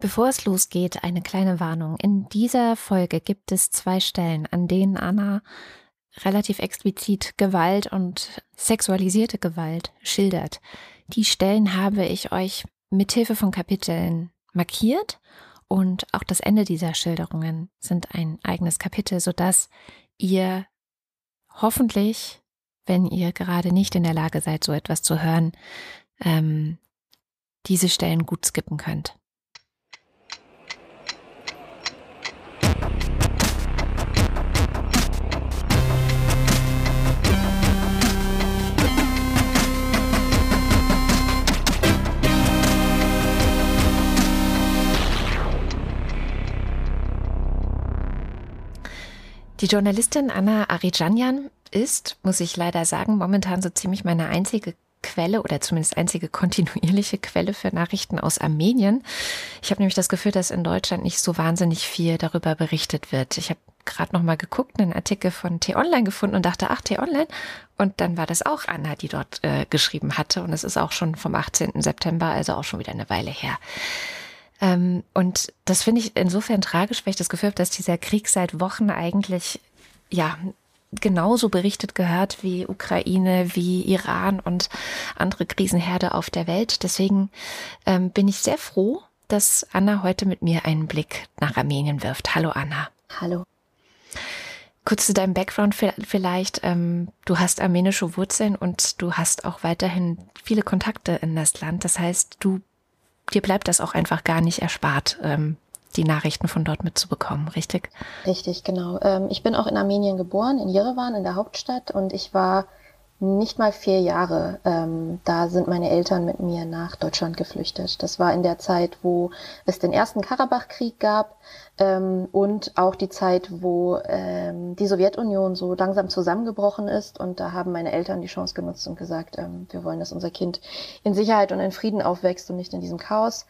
Bevor es losgeht, eine kleine Warnung. In dieser Folge gibt es zwei Stellen, an denen Anna relativ explizit Gewalt und sexualisierte Gewalt schildert. Die Stellen habe ich euch mithilfe von Kapiteln markiert und auch das Ende dieser Schilderungen sind ein eigenes Kapitel, sodass ihr hoffentlich, wenn ihr gerade nicht in der Lage seid, so etwas zu hören, ähm, diese Stellen gut skippen könnt. Die Journalistin Anna Arijanyan ist, muss ich leider sagen, momentan so ziemlich meine einzige Quelle oder zumindest einzige kontinuierliche Quelle für Nachrichten aus Armenien. Ich habe nämlich das Gefühl, dass in Deutschland nicht so wahnsinnig viel darüber berichtet wird. Ich habe gerade noch mal geguckt, einen Artikel von T-Online gefunden und dachte, ach, T-Online. Und dann war das auch Anna, die dort äh, geschrieben hatte. Und es ist auch schon vom 18. September, also auch schon wieder eine Weile her. Ähm, und das finde ich insofern tragisch, weil ich das Gefühl habe, dass dieser Krieg seit Wochen eigentlich, ja, genauso berichtet gehört wie Ukraine, wie Iran und andere Krisenherde auf der Welt. Deswegen ähm, bin ich sehr froh, dass Anna heute mit mir einen Blick nach Armenien wirft. Hallo Anna. Hallo. Kurz zu deinem Background vielleicht. Ähm, du hast armenische Wurzeln und du hast auch weiterhin viele Kontakte in das Land. Das heißt, du dir bleibt das auch einfach gar nicht erspart, ähm, die Nachrichten von dort mitzubekommen, richtig? Richtig, genau. Ähm, ich bin auch in Armenien geboren, in Jerewan, in der Hauptstadt, und ich war nicht mal vier Jahre. Ähm, da sind meine Eltern mit mir nach Deutschland geflüchtet. Das war in der Zeit, wo es den ersten Karabachkrieg gab ähm, und auch die Zeit, wo ähm, die Sowjetunion so langsam zusammengebrochen ist. Und da haben meine Eltern die Chance genutzt und gesagt, ähm, wir wollen, dass unser Kind in Sicherheit und in Frieden aufwächst und nicht in diesem Chaos.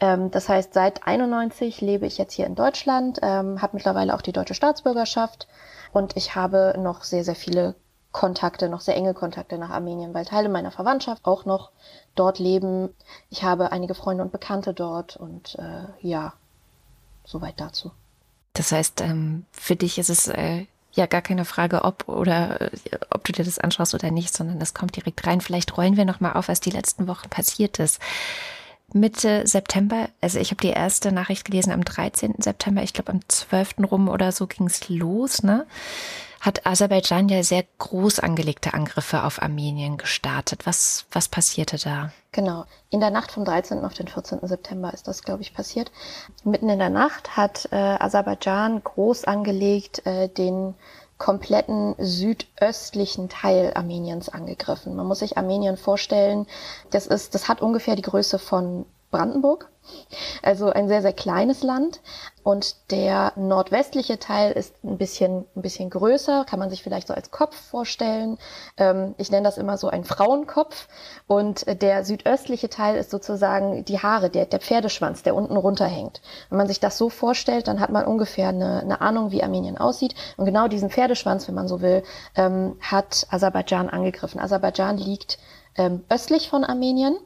Ähm, das heißt, seit 91 lebe ich jetzt hier in Deutschland, ähm, habe mittlerweile auch die deutsche Staatsbürgerschaft und ich habe noch sehr, sehr viele Kontakte, noch sehr enge Kontakte nach Armenien, weil Teile meiner Verwandtschaft auch noch dort leben. Ich habe einige Freunde und Bekannte dort und äh, ja, soweit dazu. Das heißt, ähm, für dich ist es äh, ja gar keine Frage, ob oder äh, ob du dir das anschaust oder nicht, sondern das kommt direkt rein. Vielleicht rollen wir noch mal auf, was die letzten Wochen passiert ist. Mitte September, also ich habe die erste Nachricht gelesen am 13. September, ich glaube am 12. rum oder so ging es los, ne? Hat Aserbaidschan ja sehr groß angelegte Angriffe auf Armenien gestartet. Was, was passierte da? Genau. In der Nacht vom 13. auf den 14. September ist das, glaube ich, passiert. Mitten in der Nacht hat äh, Aserbaidschan groß angelegt äh, den kompletten südöstlichen Teil Armeniens angegriffen. Man muss sich Armenien vorstellen, das ist, das hat ungefähr die Größe von Brandenburg. Also ein sehr, sehr kleines Land. Und der nordwestliche Teil ist ein bisschen, ein bisschen größer, kann man sich vielleicht so als Kopf vorstellen. Ähm, ich nenne das immer so ein Frauenkopf. Und der südöstliche Teil ist sozusagen die Haare, der, der Pferdeschwanz, der unten runterhängt. Wenn man sich das so vorstellt, dann hat man ungefähr eine, eine Ahnung, wie Armenien aussieht. Und genau diesen Pferdeschwanz, wenn man so will, ähm, hat Aserbaidschan angegriffen. Aserbaidschan liegt ähm, östlich von Armenien,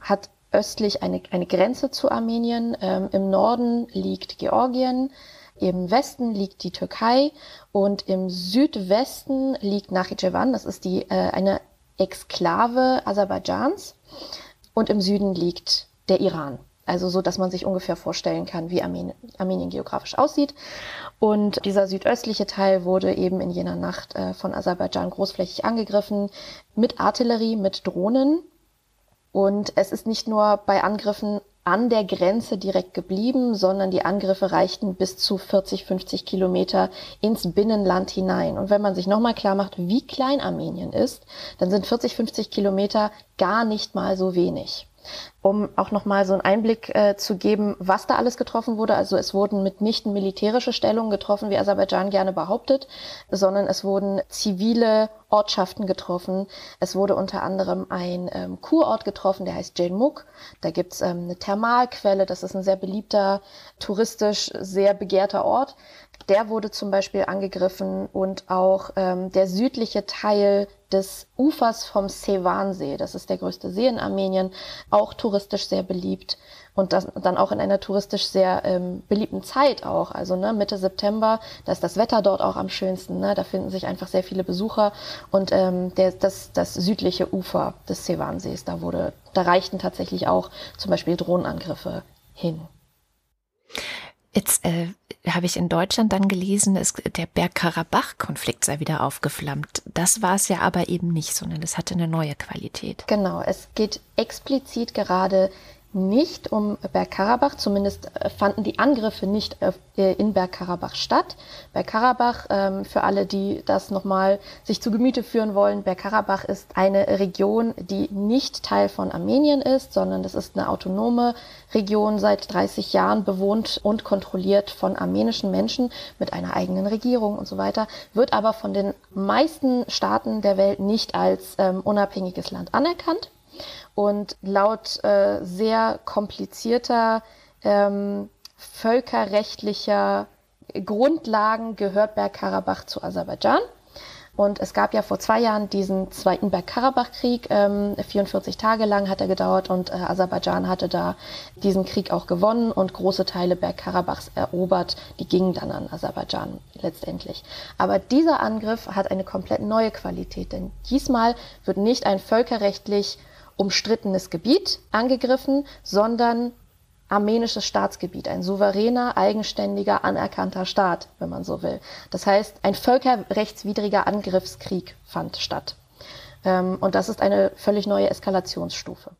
hat östlich eine, eine Grenze zu Armenien. Ähm, Im Norden liegt Georgien, im Westen liegt die Türkei und im Südwesten liegt Nachitschewan. Das ist die, äh, eine Exklave Aserbaidschans. Und im Süden liegt der Iran. Also so, dass man sich ungefähr vorstellen kann, wie Armenien, Armenien geografisch aussieht. Und dieser südöstliche Teil wurde eben in jener Nacht äh, von Aserbaidschan großflächig angegriffen mit Artillerie, mit Drohnen und es ist nicht nur bei Angriffen an der Grenze direkt geblieben, sondern die Angriffe reichten bis zu 40, 50 Kilometer ins Binnenland hinein. Und wenn man sich nochmal klar macht, wie klein Armenien ist, dann sind 40, 50 Kilometer gar nicht mal so wenig um auch nochmal so einen Einblick äh, zu geben, was da alles getroffen wurde. Also es wurden mitnichten militärische Stellungen getroffen, wie Aserbaidschan gerne behauptet, sondern es wurden zivile Ortschaften getroffen. Es wurde unter anderem ein ähm, Kurort getroffen, der heißt Jelmuk. Da gibt's ähm, eine Thermalquelle, das ist ein sehr beliebter, touristisch sehr begehrter Ort. Der wurde zum Beispiel angegriffen und auch ähm, der südliche Teil des Ufers vom Sevansee, das ist der größte See in Armenien, auch touristisch sehr beliebt und das dann auch in einer touristisch sehr ähm, beliebten Zeit auch. Also ne, Mitte September, da ist das Wetter dort auch am schönsten. Ne? Da finden sich einfach sehr viele Besucher und ähm, der, das, das südliche Ufer des Sevansees, da wurde, da reichten tatsächlich auch zum Beispiel Drohnenangriffe hin. Jetzt äh, habe ich in Deutschland dann gelesen, es, der Bergkarabach-Konflikt sei wieder aufgeflammt. Das war es ja aber eben nicht, sondern es hatte eine neue Qualität. Genau, es geht explizit gerade nicht um Bergkarabach, zumindest äh, fanden die Angriffe nicht äh, in Bergkarabach statt. Bergkarabach, ähm, für alle, die das nochmal sich zu Gemüte führen wollen, Bergkarabach ist eine Region, die nicht Teil von Armenien ist, sondern das ist eine autonome Region, seit 30 Jahren bewohnt und kontrolliert von armenischen Menschen mit einer eigenen Regierung und so weiter, wird aber von den meisten Staaten der Welt nicht als ähm, unabhängiges Land anerkannt. Und laut äh, sehr komplizierter ähm, völkerrechtlicher Grundlagen gehört Bergkarabach zu Aserbaidschan. Und es gab ja vor zwei Jahren diesen zweiten Bergkarabach-Krieg. Ähm, 44 Tage lang hat er gedauert und äh, Aserbaidschan hatte da diesen Krieg auch gewonnen und große Teile Bergkarabachs erobert. Die gingen dann an Aserbaidschan letztendlich. Aber dieser Angriff hat eine komplett neue Qualität, denn diesmal wird nicht ein völkerrechtlich umstrittenes Gebiet angegriffen, sondern armenisches Staatsgebiet, ein souveräner, eigenständiger, anerkannter Staat, wenn man so will. Das heißt, ein völkerrechtswidriger Angriffskrieg fand statt. Ähm, und das ist eine völlig neue Eskalationsstufe.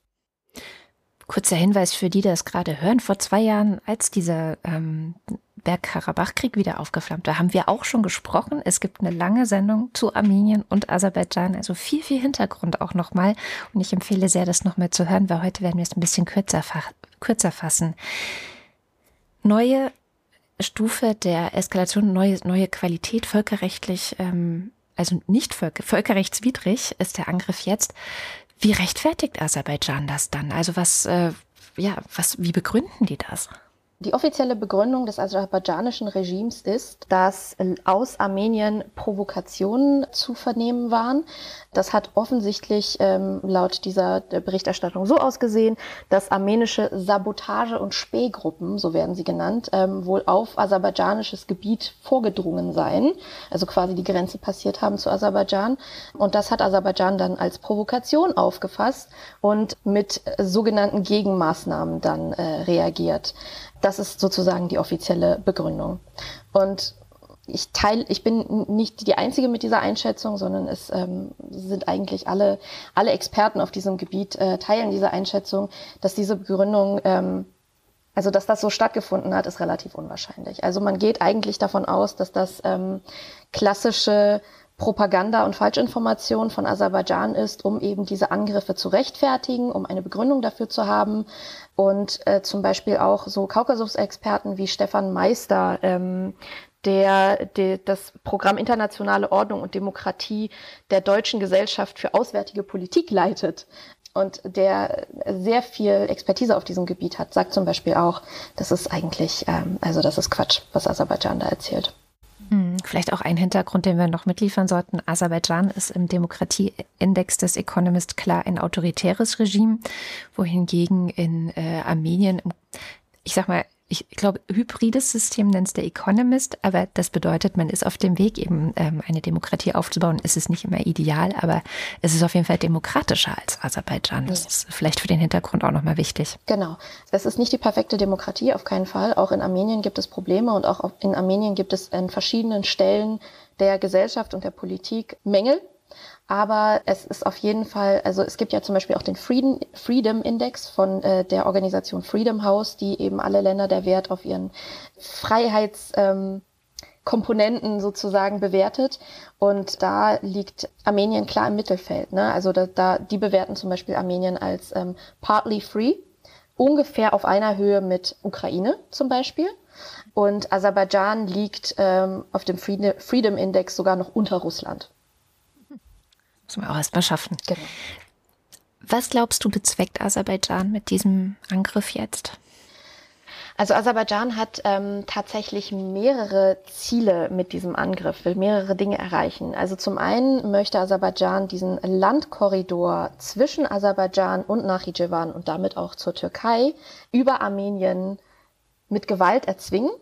Kurzer Hinweis für die, die das gerade hören. Vor zwei Jahren, als dieser ähm, Bergkarabach-Krieg wieder aufgeflammt war, haben wir auch schon gesprochen. Es gibt eine lange Sendung zu Armenien und Aserbaidschan, also viel, viel Hintergrund auch nochmal. Und ich empfehle sehr, das nochmal zu hören, weil heute werden wir es ein bisschen kürzer, kürzer fassen. Neue Stufe der Eskalation, neue, neue Qualität, völkerrechtlich, ähm, also nicht völker, völkerrechtswidrig ist der Angriff jetzt. Wie rechtfertigt Aserbaidschan das dann? Also was, äh, ja, was, wie begründen die das? Die offizielle Begründung des aserbaidschanischen Regimes ist, dass aus Armenien Provokationen zu vernehmen waren. Das hat offensichtlich ähm, laut dieser Berichterstattung so ausgesehen, dass armenische Sabotage- und Spähgruppen, so werden sie genannt, ähm, wohl auf aserbaidschanisches Gebiet vorgedrungen seien, also quasi die Grenze passiert haben zu Aserbaidschan. Und das hat Aserbaidschan dann als Provokation aufgefasst und mit sogenannten Gegenmaßnahmen dann äh, reagiert. Das ist sozusagen die offizielle Begründung. Und ich teile, ich bin nicht die Einzige mit dieser Einschätzung, sondern es ähm, sind eigentlich alle, alle Experten auf diesem Gebiet äh, teilen diese Einschätzung, dass diese Begründung, ähm, also dass das so stattgefunden hat, ist relativ unwahrscheinlich. Also man geht eigentlich davon aus, dass das ähm, klassische Propaganda und Falschinformation von Aserbaidschan ist, um eben diese Angriffe zu rechtfertigen, um eine Begründung dafür zu haben. Und äh, zum Beispiel auch so Kaukasus-Experten wie Stefan Meister, ähm, der, der das Programm Internationale Ordnung und Demokratie der Deutschen Gesellschaft für Auswärtige Politik leitet und der sehr viel Expertise auf diesem Gebiet hat, sagt zum Beispiel auch, das ist eigentlich, ähm, also das ist Quatsch, was Aserbaidschan da erzählt. Vielleicht auch ein Hintergrund, den wir noch mitliefern sollten. Aserbaidschan ist im Demokratieindex des Economist klar ein autoritäres Regime, wohingegen in äh, Armenien, ich sag mal, ich glaube, hybrides System nennt es der Economist, aber das bedeutet, man ist auf dem Weg, eben ähm, eine Demokratie aufzubauen. Es ist nicht immer ideal, aber es ist auf jeden Fall demokratischer als Aserbaidschan. Das ist vielleicht für den Hintergrund auch nochmal wichtig. Genau. Es ist nicht die perfekte Demokratie, auf keinen Fall. Auch in Armenien gibt es Probleme und auch in Armenien gibt es an verschiedenen Stellen der Gesellschaft und der Politik Mängel. Aber es ist auf jeden Fall, also es gibt ja zum Beispiel auch den Freedom, Freedom Index von äh, der Organisation Freedom House, die eben alle Länder der Wert auf ihren Freiheitskomponenten ähm, sozusagen bewertet. Und da liegt Armenien klar im Mittelfeld. Ne? Also da, da, die bewerten zum Beispiel Armenien als ähm, partly free, ungefähr auf einer Höhe mit Ukraine zum Beispiel. Und Aserbaidschan liegt ähm, auf dem Freedom Index sogar noch unter Russland. Muss man auch erstmal schaffen. Genau. Was glaubst du, bezweckt Aserbaidschan mit diesem Angriff jetzt? Also Aserbaidschan hat ähm, tatsächlich mehrere Ziele mit diesem Angriff, will mehrere Dinge erreichen. Also zum einen möchte Aserbaidschan diesen Landkorridor zwischen Aserbaidschan und Nachitschewan und damit auch zur Türkei über Armenien mit Gewalt erzwingen.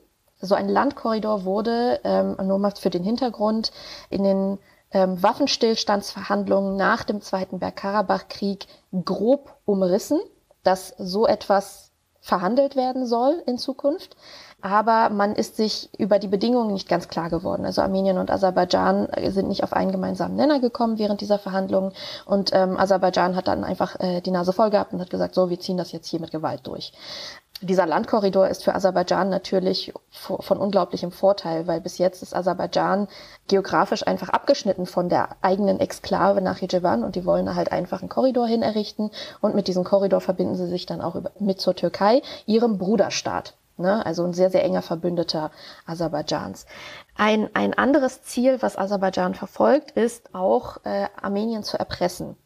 So ein Landkorridor wurde, ähm, nur mal für den Hintergrund, in den ähm, Waffenstillstandsverhandlungen nach dem Zweiten Bergkarabach-Krieg grob umrissen, dass so etwas verhandelt werden soll in Zukunft. Aber man ist sich über die Bedingungen nicht ganz klar geworden. Also Armenien und Aserbaidschan sind nicht auf einen gemeinsamen Nenner gekommen während dieser Verhandlungen. Und ähm, Aserbaidschan hat dann einfach äh, die Nase voll gehabt und hat gesagt, so, wir ziehen das jetzt hier mit Gewalt durch dieser Landkorridor ist für Aserbaidschan natürlich von unglaublichem Vorteil, weil bis jetzt ist Aserbaidschan geografisch einfach abgeschnitten von der eigenen Exklave nach Yerevan und die wollen halt einfach einen Korridor hin errichten und mit diesem Korridor verbinden sie sich dann auch mit zur Türkei, ihrem Bruderstaat. Ne? Also ein sehr, sehr enger Verbündeter Aserbaidschans. Ein, ein anderes Ziel, was Aserbaidschan verfolgt, ist auch äh, Armenien zu erpressen.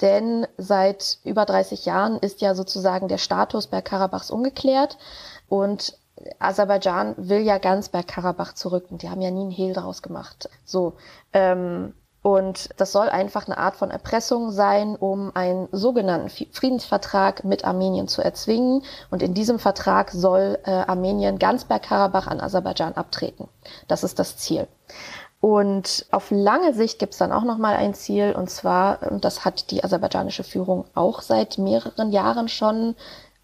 Denn seit über 30 Jahren ist ja sozusagen der Status Bergkarabachs ungeklärt und Aserbaidschan will ja ganz Bergkarabach zurück und die haben ja nie einen Hehl daraus gemacht. So, ähm, und das soll einfach eine Art von Erpressung sein, um einen sogenannten Friedensvertrag mit Armenien zu erzwingen. Und in diesem Vertrag soll äh, Armenien ganz Bergkarabach an Aserbaidschan abtreten. Das ist das Ziel. Und auf lange Sicht gibt es dann auch nochmal ein Ziel, und zwar, und das hat die aserbaidschanische Führung auch seit mehreren Jahren schon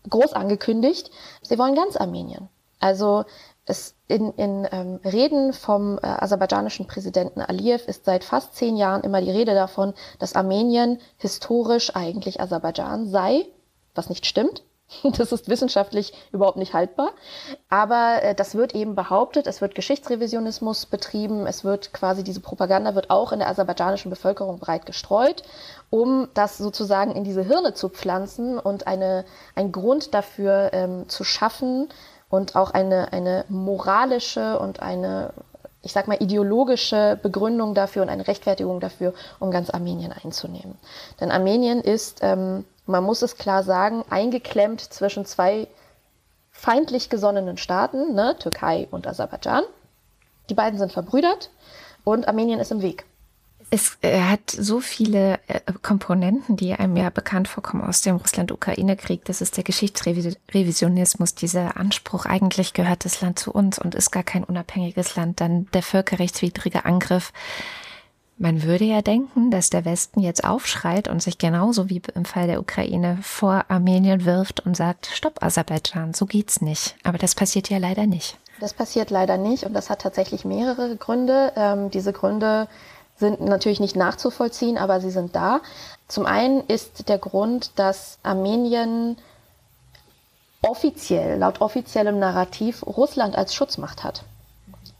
groß angekündigt, sie wollen ganz Armenien. Also es in, in ähm, Reden vom äh, aserbaidschanischen Präsidenten Aliyev ist seit fast zehn Jahren immer die Rede davon, dass Armenien historisch eigentlich Aserbaidschan sei, was nicht stimmt. Das ist wissenschaftlich überhaupt nicht haltbar. Aber äh, das wird eben behauptet, es wird Geschichtsrevisionismus betrieben, es wird quasi diese Propaganda wird auch in der aserbaidschanischen Bevölkerung breit gestreut, um das sozusagen in diese Hirne zu pflanzen und eine, ein Grund dafür ähm, zu schaffen und auch eine, eine moralische und eine ich sag mal, ideologische Begründung dafür und eine Rechtfertigung dafür, um ganz Armenien einzunehmen. Denn Armenien ist ähm, man muss es klar sagen, eingeklemmt zwischen zwei feindlich gesonnenen Staaten, ne, Türkei und Aserbaidschan. Die beiden sind verbrüdert und Armenien ist im Weg. Es äh, hat so viele äh, Komponenten, die einem ja bekannt vorkommen aus dem Russland-Ukraine-Krieg. Das ist der Geschichtsrevisionismus, dieser Anspruch, eigentlich gehört das Land zu uns und ist gar kein unabhängiges Land. Dann der völkerrechtswidrige Angriff man würde ja denken, dass der Westen jetzt aufschreit und sich genauso wie im Fall der Ukraine vor Armenien wirft und sagt, stopp Aserbaidschan, so geht's nicht. Aber das passiert ja leider nicht. Das passiert leider nicht und das hat tatsächlich mehrere Gründe. Ähm, diese Gründe sind natürlich nicht nachzuvollziehen, aber sie sind da. Zum einen ist der Grund, dass Armenien offiziell, laut offiziellem Narrativ, Russland als Schutzmacht hat.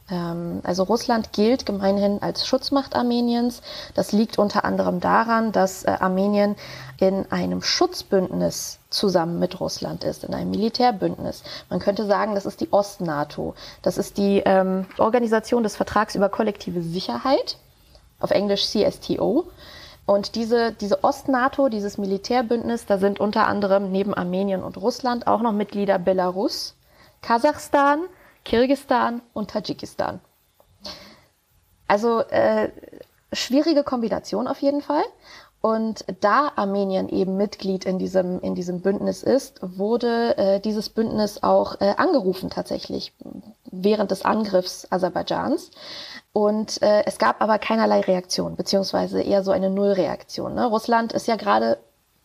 Ähm, also Russland gilt gemeinhin als Schutzmacht Armeniens. Das liegt unter anderem daran, dass äh, Armenien in einem Schutzbündnis zusammen mit Russland ist, in einem Militärbündnis. Man könnte sagen, das ist die Ost-NATO. Das ist die ähm, Organisation des Vertrags über kollektive Sicherheit, auf Englisch CSTO. Und diese, diese Ost-NATO, dieses Militärbündnis, da sind unter anderem neben Armenien und Russland auch noch Mitglieder Belarus, Kasachstan, Kirgistan und Tadschikistan. Also äh, schwierige Kombination auf jeden Fall. Und da Armenien eben Mitglied in diesem, in diesem Bündnis ist, wurde äh, dieses Bündnis auch äh, angerufen tatsächlich während des Angriffs Aserbaidschans. Und äh, es gab aber keinerlei Reaktion, beziehungsweise eher so eine Nullreaktion. Ne? Russland ist ja gerade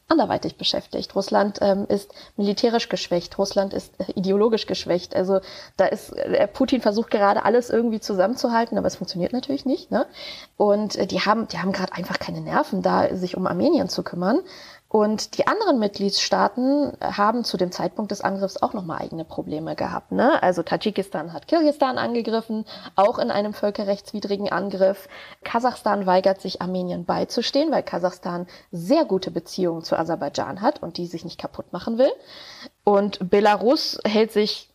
anderweitig beschäftigt. Russland ähm, ist militärisch geschwächt, Russland ist äh, ideologisch geschwächt. Also da ist äh, Putin versucht gerade alles irgendwie zusammenzuhalten, aber es funktioniert natürlich nicht. Ne? Und äh, die haben, die haben gerade einfach keine Nerven, da sich um Armenien zu kümmern. Und die anderen Mitgliedstaaten haben zu dem Zeitpunkt des Angriffs auch nochmal eigene Probleme gehabt. Ne? Also Tadschikistan hat Kirgistan angegriffen, auch in einem völkerrechtswidrigen Angriff. Kasachstan weigert sich Armenien beizustehen, weil Kasachstan sehr gute Beziehungen zu Aserbaidschan hat und die sich nicht kaputt machen will. Und Belarus hält sich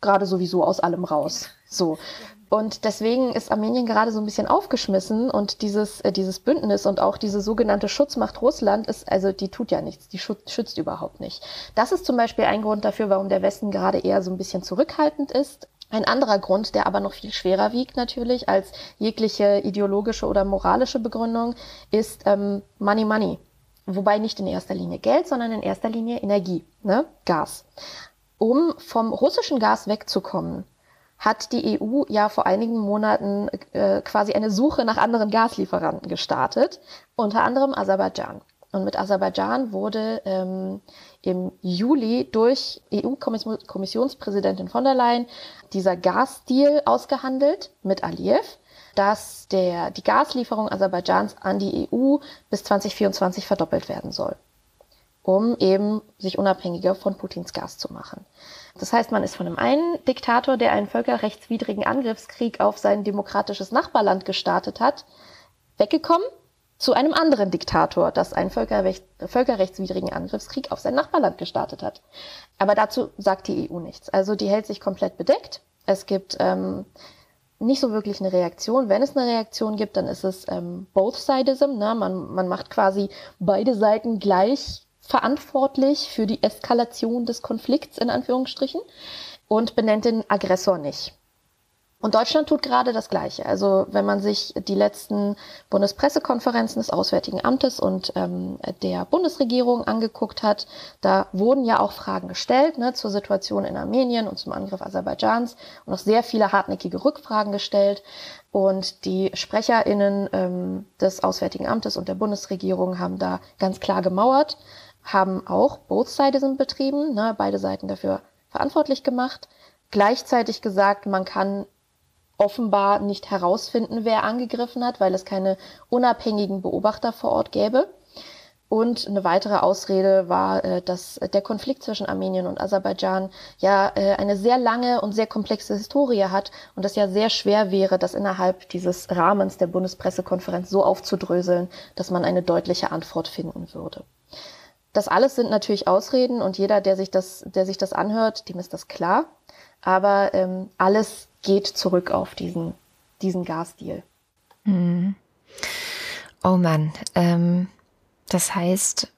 gerade sowieso aus allem raus. So. Und deswegen ist Armenien gerade so ein bisschen aufgeschmissen und dieses, äh, dieses Bündnis und auch diese sogenannte Schutzmacht Russland ist, also die tut ja nichts, die schützt überhaupt nicht. Das ist zum Beispiel ein Grund dafür, warum der Westen gerade eher so ein bisschen zurückhaltend ist. Ein anderer Grund, der aber noch viel schwerer wiegt natürlich als jegliche ideologische oder moralische Begründung, ist ähm, Money Money. Wobei nicht in erster Linie Geld, sondern in erster Linie Energie, ne? Gas. Um vom russischen Gas wegzukommen, hat die EU ja vor einigen Monaten äh, quasi eine Suche nach anderen Gaslieferanten gestartet, unter anderem Aserbaidschan. Und mit Aserbaidschan wurde ähm, im Juli durch EU-Kommissionspräsidentin von der Leyen dieser Gasdeal ausgehandelt mit Aliyev, dass der, die Gaslieferung Aserbaidschans an die EU bis 2024 verdoppelt werden soll, um eben sich unabhängiger von Putins Gas zu machen. Das heißt, man ist von einem einen Diktator, der einen völkerrechtswidrigen Angriffskrieg auf sein demokratisches Nachbarland gestartet hat, weggekommen zu einem anderen Diktator, das einen Völkerrecht, völkerrechtswidrigen Angriffskrieg auf sein Nachbarland gestartet hat. Aber dazu sagt die EU nichts. Also die hält sich komplett bedeckt. Es gibt ähm, nicht so wirklich eine Reaktion. Wenn es eine Reaktion gibt, dann ist es ähm, Both-Sidism. Ne? Man, man macht quasi beide Seiten gleich verantwortlich für die Eskalation des Konflikts in Anführungsstrichen und benennt den Aggressor nicht. Und Deutschland tut gerade das Gleiche. Also wenn man sich die letzten Bundespressekonferenzen des Auswärtigen Amtes und ähm, der Bundesregierung angeguckt hat, da wurden ja auch Fragen gestellt ne, zur Situation in Armenien und zum Angriff Aserbaidschans und auch sehr viele hartnäckige Rückfragen gestellt. Und die SprecherInnen ähm, des Auswärtigen Amtes und der Bundesregierung haben da ganz klar gemauert haben auch Both Sidism betrieben, ne, beide Seiten dafür verantwortlich gemacht. Gleichzeitig gesagt, man kann offenbar nicht herausfinden, wer angegriffen hat, weil es keine unabhängigen Beobachter vor Ort gäbe. Und eine weitere Ausrede war, äh, dass der Konflikt zwischen Armenien und Aserbaidschan ja äh, eine sehr lange und sehr komplexe Historie hat und das ja sehr schwer wäre, das innerhalb dieses Rahmens der Bundespressekonferenz so aufzudröseln, dass man eine deutliche Antwort finden würde. Das alles sind natürlich Ausreden und jeder, der sich das, der sich das anhört, dem ist das klar. Aber ähm, alles geht zurück auf diesen, diesen Gasdeal. Mhm. Oh Mann, ähm, das heißt,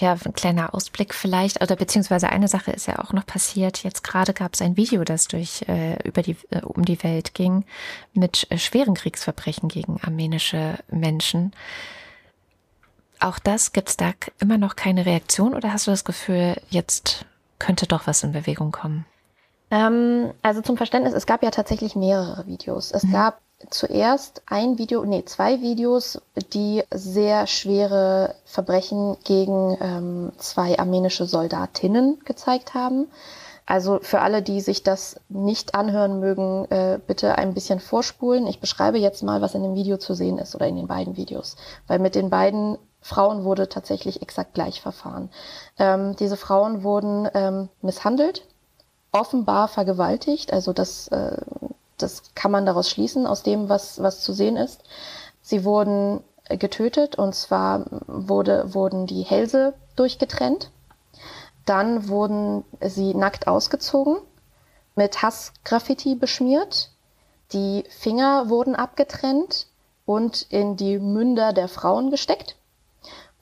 ja, ein kleiner Ausblick vielleicht, oder beziehungsweise eine Sache ist ja auch noch passiert. Jetzt gerade gab es ein Video, das durch äh, über die äh, um die Welt ging mit äh, schweren Kriegsverbrechen gegen armenische Menschen. Auch das gibt es da immer noch keine Reaktion oder hast du das Gefühl, jetzt könnte doch was in Bewegung kommen? Ähm, also zum Verständnis, es gab ja tatsächlich mehrere Videos. Es mhm. gab zuerst ein Video, nee, zwei Videos, die sehr schwere Verbrechen gegen ähm, zwei armenische Soldatinnen gezeigt haben. Also für alle, die sich das nicht anhören mögen, äh, bitte ein bisschen vorspulen. Ich beschreibe jetzt mal, was in dem Video zu sehen ist oder in den beiden Videos. Weil mit den beiden Frauen wurde tatsächlich exakt gleich verfahren. Ähm, diese Frauen wurden ähm, misshandelt, offenbar vergewaltigt, also das, äh, das kann man daraus schließen, aus dem, was, was zu sehen ist. Sie wurden getötet und zwar wurde, wurden die Hälse durchgetrennt. Dann wurden sie nackt ausgezogen, mit Hassgraffiti beschmiert. Die Finger wurden abgetrennt und in die Münder der Frauen gesteckt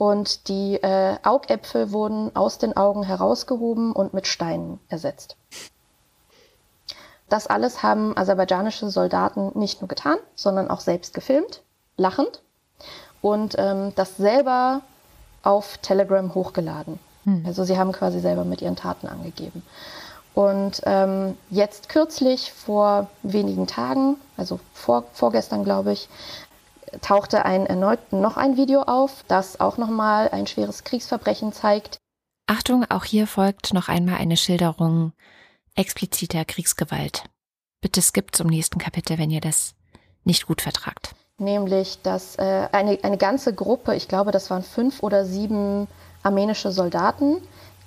und die äh, Augäpfel wurden aus den Augen herausgehoben und mit Steinen ersetzt. Das alles haben aserbaidschanische Soldaten nicht nur getan, sondern auch selbst gefilmt, lachend und ähm, das selber auf Telegram hochgeladen. Hm. Also sie haben quasi selber mit ihren Taten angegeben. Und ähm, jetzt kürzlich, vor wenigen Tagen, also vor, vorgestern glaube ich, tauchte ein erneut noch ein Video auf, das auch nochmal ein schweres Kriegsverbrechen zeigt. Achtung, auch hier folgt noch einmal eine Schilderung expliziter Kriegsgewalt. Bitte skippt zum nächsten Kapitel, wenn ihr das nicht gut vertragt. Nämlich, dass äh, eine, eine ganze Gruppe, ich glaube, das waren fünf oder sieben armenische Soldaten,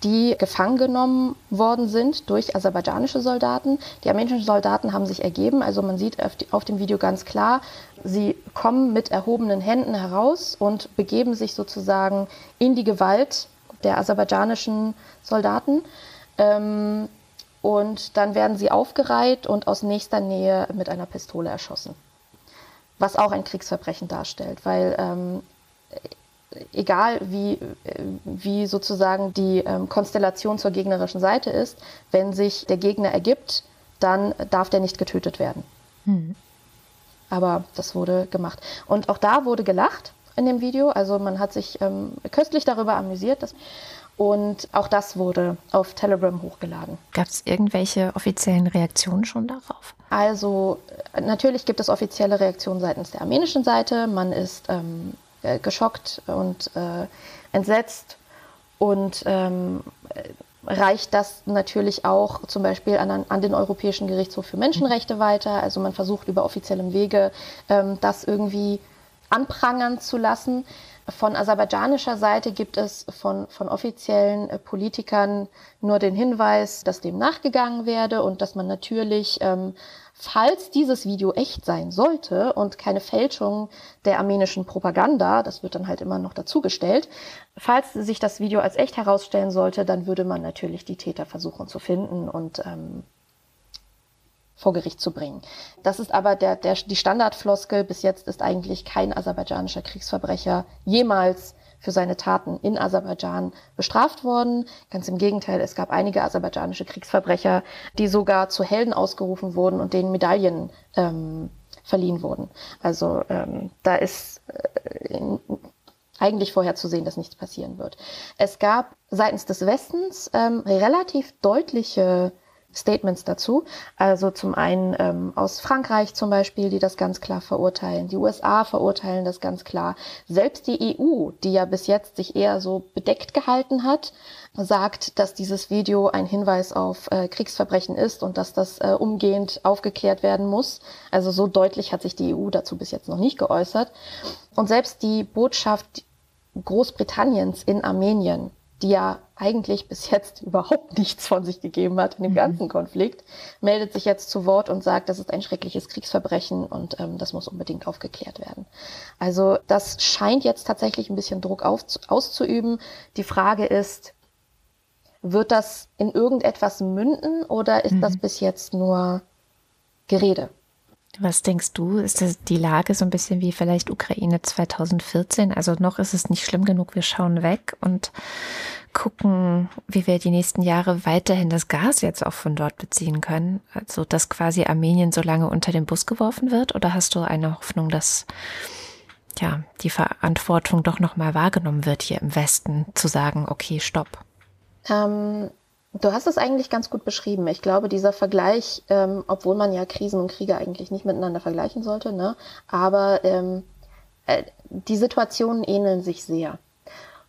die gefangen genommen worden sind durch aserbaidschanische Soldaten. Die armenischen Soldaten haben sich ergeben, also man sieht auf, dem Video ganz klar, sie kommen mit erhobenen Händen heraus und begeben sich sozusagen in die Gewalt der aserbaidschanischen Soldaten. Ähm, und dann werden sie aufgereiht und aus nächster Nähe mit einer Pistole erschossen. Was auch ein Kriegsverbrechen darstellt, weil ähm, egal wie, wie sozusagen die ähm, Konstellation zur gegnerischen Seite ist, wenn sich der Gegner ergibt, dann darf der nicht getötet werden. Hm. Aber das wurde gemacht. Und auch da wurde gelacht in dem Video. Also man hat sich ähm, köstlich darüber amüsiert. Dass, und auch das wurde auf Telegram hochgeladen. Gab es irgendwelche offiziellen Reaktionen schon darauf? Also äh, natürlich gibt es offizielle Reaktionen seitens der armenischen Seite. Man ist ähm, äh, geschockt und äh, entsetzt und ähm, reicht das natürlich auch zum Beispiel an, an, den Europäischen Gerichtshof für Menschenrechte weiter. Also man versucht über offiziellem Wege ähm, das irgendwie anprangern zu lassen. Von aserbaidschanischer Seite gibt es von, von offiziellen äh, Politikern nur den Hinweis, dass dem nachgegangen werde und dass man natürlich, ähm, falls dieses Video echt sein sollte und keine Fälschung der armenischen Propaganda, das wird dann halt immer noch dazugestellt, falls sich das Video als echt herausstellen sollte, dann würde man natürlich die Täter versuchen zu finden und ähm, vor Gericht zu bringen. Das ist aber der, der, die Standardfloskel. Bis jetzt ist eigentlich kein aserbaidschanischer Kriegsverbrecher jemals für seine Taten in Aserbaidschan bestraft worden. Ganz im Gegenteil, es gab einige aserbaidschanische Kriegsverbrecher, die sogar zu Helden ausgerufen wurden und denen Medaillen ähm, verliehen wurden. Also ähm, da ist äh, eigentlich vorherzusehen, dass nichts passieren wird. Es gab seitens des Westens ähm, relativ deutliche Statements dazu. Also zum einen ähm, aus Frankreich zum Beispiel, die das ganz klar verurteilen. Die USA verurteilen das ganz klar. Selbst die EU, die ja bis jetzt sich eher so bedeckt gehalten hat, sagt, dass dieses Video ein Hinweis auf äh, Kriegsverbrechen ist und dass das äh, umgehend aufgeklärt werden muss. Also so deutlich hat sich die EU dazu bis jetzt noch nicht geäußert. Und selbst die Botschaft Großbritanniens in Armenien die ja eigentlich bis jetzt überhaupt nichts von sich gegeben hat in dem mhm. ganzen Konflikt, meldet sich jetzt zu Wort und sagt, das ist ein schreckliches Kriegsverbrechen und ähm, das muss unbedingt aufgeklärt werden. Also das scheint jetzt tatsächlich ein bisschen Druck auf, auszuüben. Die Frage ist, wird das in irgendetwas münden oder ist mhm. das bis jetzt nur Gerede? Was denkst du? Ist das die Lage so ein bisschen wie vielleicht Ukraine 2014? Also noch ist es nicht schlimm genug, wir schauen weg und gucken, wie wir die nächsten Jahre weiterhin das Gas jetzt auch von dort beziehen können. Also dass quasi Armenien so lange unter den Bus geworfen wird? Oder hast du eine Hoffnung, dass ja die Verantwortung doch nochmal wahrgenommen wird hier im Westen, zu sagen, okay, stopp? Ähm, Du hast es eigentlich ganz gut beschrieben. Ich glaube, dieser Vergleich, ähm, obwohl man ja Krisen und Kriege eigentlich nicht miteinander vergleichen sollte, ne? aber ähm, äh, die Situationen ähneln sich sehr.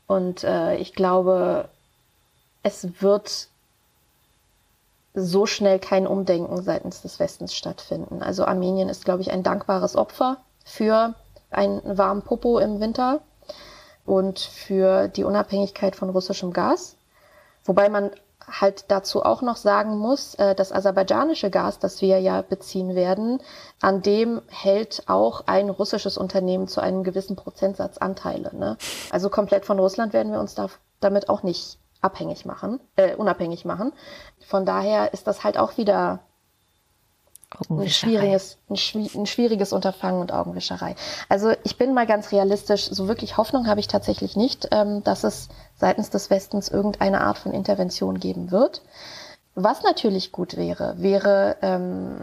Und äh, ich glaube, es wird so schnell kein Umdenken seitens des Westens stattfinden. Also Armenien ist, glaube ich, ein dankbares Opfer für einen warmen Popo im Winter und für die Unabhängigkeit von russischem Gas. Wobei man halt dazu auch noch sagen muss, äh, das aserbaidschanische Gas, das wir ja beziehen werden, an dem hält auch ein russisches Unternehmen zu einem gewissen Prozentsatz Anteile. Ne? Also komplett von Russland werden wir uns da, damit auch nicht abhängig machen, äh, unabhängig machen. Von daher ist das halt auch wieder ein schwieriges, ein, ein, schwieriges Unterfangen und Augenwischerei. Also ich bin mal ganz realistisch, so wirklich Hoffnung habe ich tatsächlich nicht, ähm, dass es seitens des Westens irgendeine Art von Intervention geben wird. Was natürlich gut wäre, wäre ähm,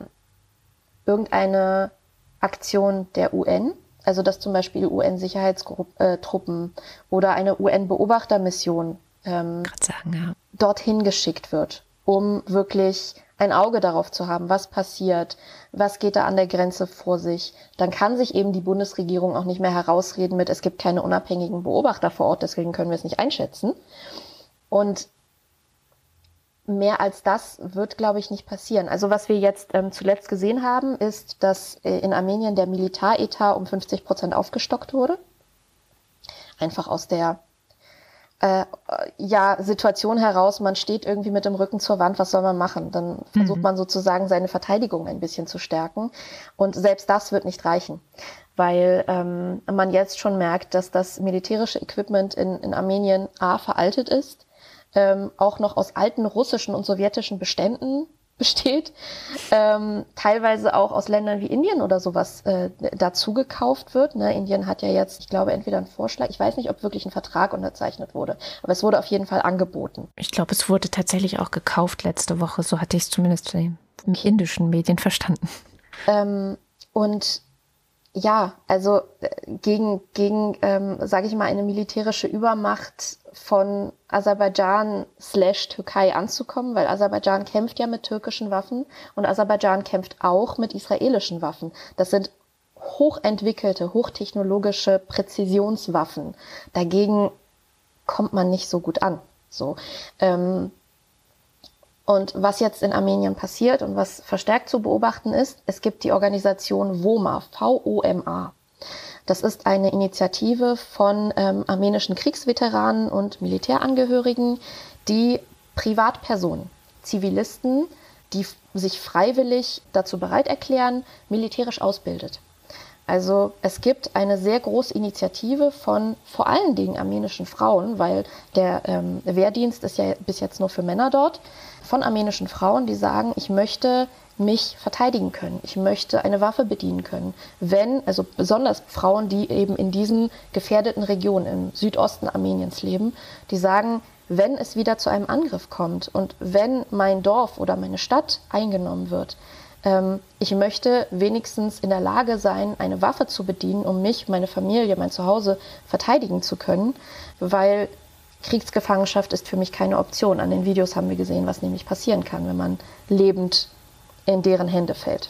irgendeine Aktion der UN, also dass zum Beispiel UN-Sicherheitstruppen äh, oder eine UN-Beobachtermission ähm, ja. dorthin geschickt wird, um wirklich ein Auge darauf zu haben, was passiert, was geht da an der Grenze vor sich, dann kann sich eben die Bundesregierung auch nicht mehr herausreden mit, es gibt keine unabhängigen Beobachter vor Ort, deswegen können wir es nicht einschätzen. Und mehr als das wird, glaube ich, nicht passieren. Also was wir jetzt ähm, zuletzt gesehen haben, ist, dass äh, in Armenien der Militäretat um 50 Prozent aufgestockt wurde. Einfach aus der äh, ja, Situation heraus, man steht irgendwie mit dem Rücken zur Wand, was soll man machen? Dann versucht mhm. man sozusagen seine Verteidigung ein bisschen zu stärken. Und selbst das wird nicht reichen, weil ähm, man jetzt schon merkt, dass das militärische Equipment in, in Armenien A veraltet ist, ähm, auch noch aus alten russischen und sowjetischen Beständen besteht, ähm, teilweise auch aus Ländern wie Indien oder sowas äh, dazu gekauft wird. Ne? Indien hat ja jetzt, ich glaube, entweder einen Vorschlag, ich weiß nicht, ob wirklich ein Vertrag unterzeichnet wurde, aber es wurde auf jeden Fall angeboten. Ich glaube, es wurde tatsächlich auch gekauft letzte Woche, so hatte ich es zumindest in den indischen Medien verstanden. Ähm, und ja, also äh, gegen, gegen ähm, sage ich mal, eine militärische Übermacht von Aserbaidschan slash Türkei anzukommen, weil Aserbaidschan kämpft ja mit türkischen Waffen und Aserbaidschan kämpft auch mit israelischen Waffen. Das sind hochentwickelte, hochtechnologische Präzisionswaffen. Dagegen kommt man nicht so gut an. So. Ähm, und was jetzt in Armenien passiert und was verstärkt zu beobachten ist, es gibt die Organisation WOMA, V-O-M-A. Das ist eine Initiative von ähm, armenischen Kriegsveteranen und Militärangehörigen, die Privatpersonen, Zivilisten, die sich freiwillig dazu bereit erklären, militärisch ausbildet. Also es gibt eine sehr große Initiative von vor allen Dingen armenischen Frauen, weil der ähm, Wehrdienst ist ja bis jetzt nur für Männer dort, von armenischen Frauen, die sagen, ich möchte mich verteidigen können. Ich möchte eine Waffe bedienen können. Wenn, also besonders Frauen, die eben in diesen gefährdeten Regionen im Südosten Armeniens leben, die sagen, wenn es wieder zu einem Angriff kommt und wenn mein Dorf oder meine Stadt eingenommen wird, ähm, ich möchte wenigstens in der Lage sein, eine Waffe zu bedienen, um mich, meine Familie, mein Zuhause verteidigen zu können, weil Kriegsgefangenschaft ist für mich keine Option. An den Videos haben wir gesehen, was nämlich passieren kann, wenn man lebend in deren Hände fällt.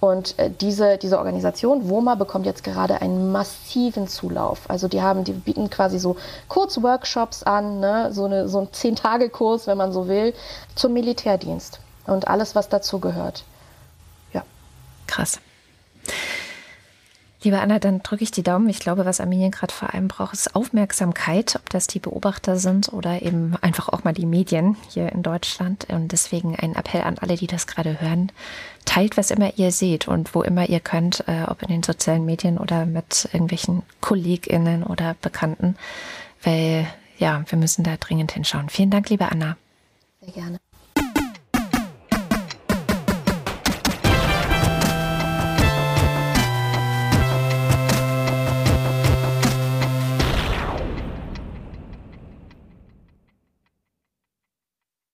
Und äh, diese, diese Organisation, WOMA, bekommt jetzt gerade einen massiven Zulauf. Also die haben, die bieten quasi so Kurzworkshops an, ne? so, eine, so ein Zehn-Tage-Kurs, wenn man so will, zum Militärdienst und alles, was dazu gehört. Krass. Liebe Anna, dann drücke ich die Daumen. Ich glaube, was Armenien gerade vor allem braucht, ist Aufmerksamkeit, ob das die Beobachter sind oder eben einfach auch mal die Medien hier in Deutschland. Und deswegen ein Appell an alle, die das gerade hören. Teilt, was immer ihr seht und wo immer ihr könnt, äh, ob in den sozialen Medien oder mit irgendwelchen KollegInnen oder Bekannten. Weil ja, wir müssen da dringend hinschauen. Vielen Dank, liebe Anna. Sehr gerne.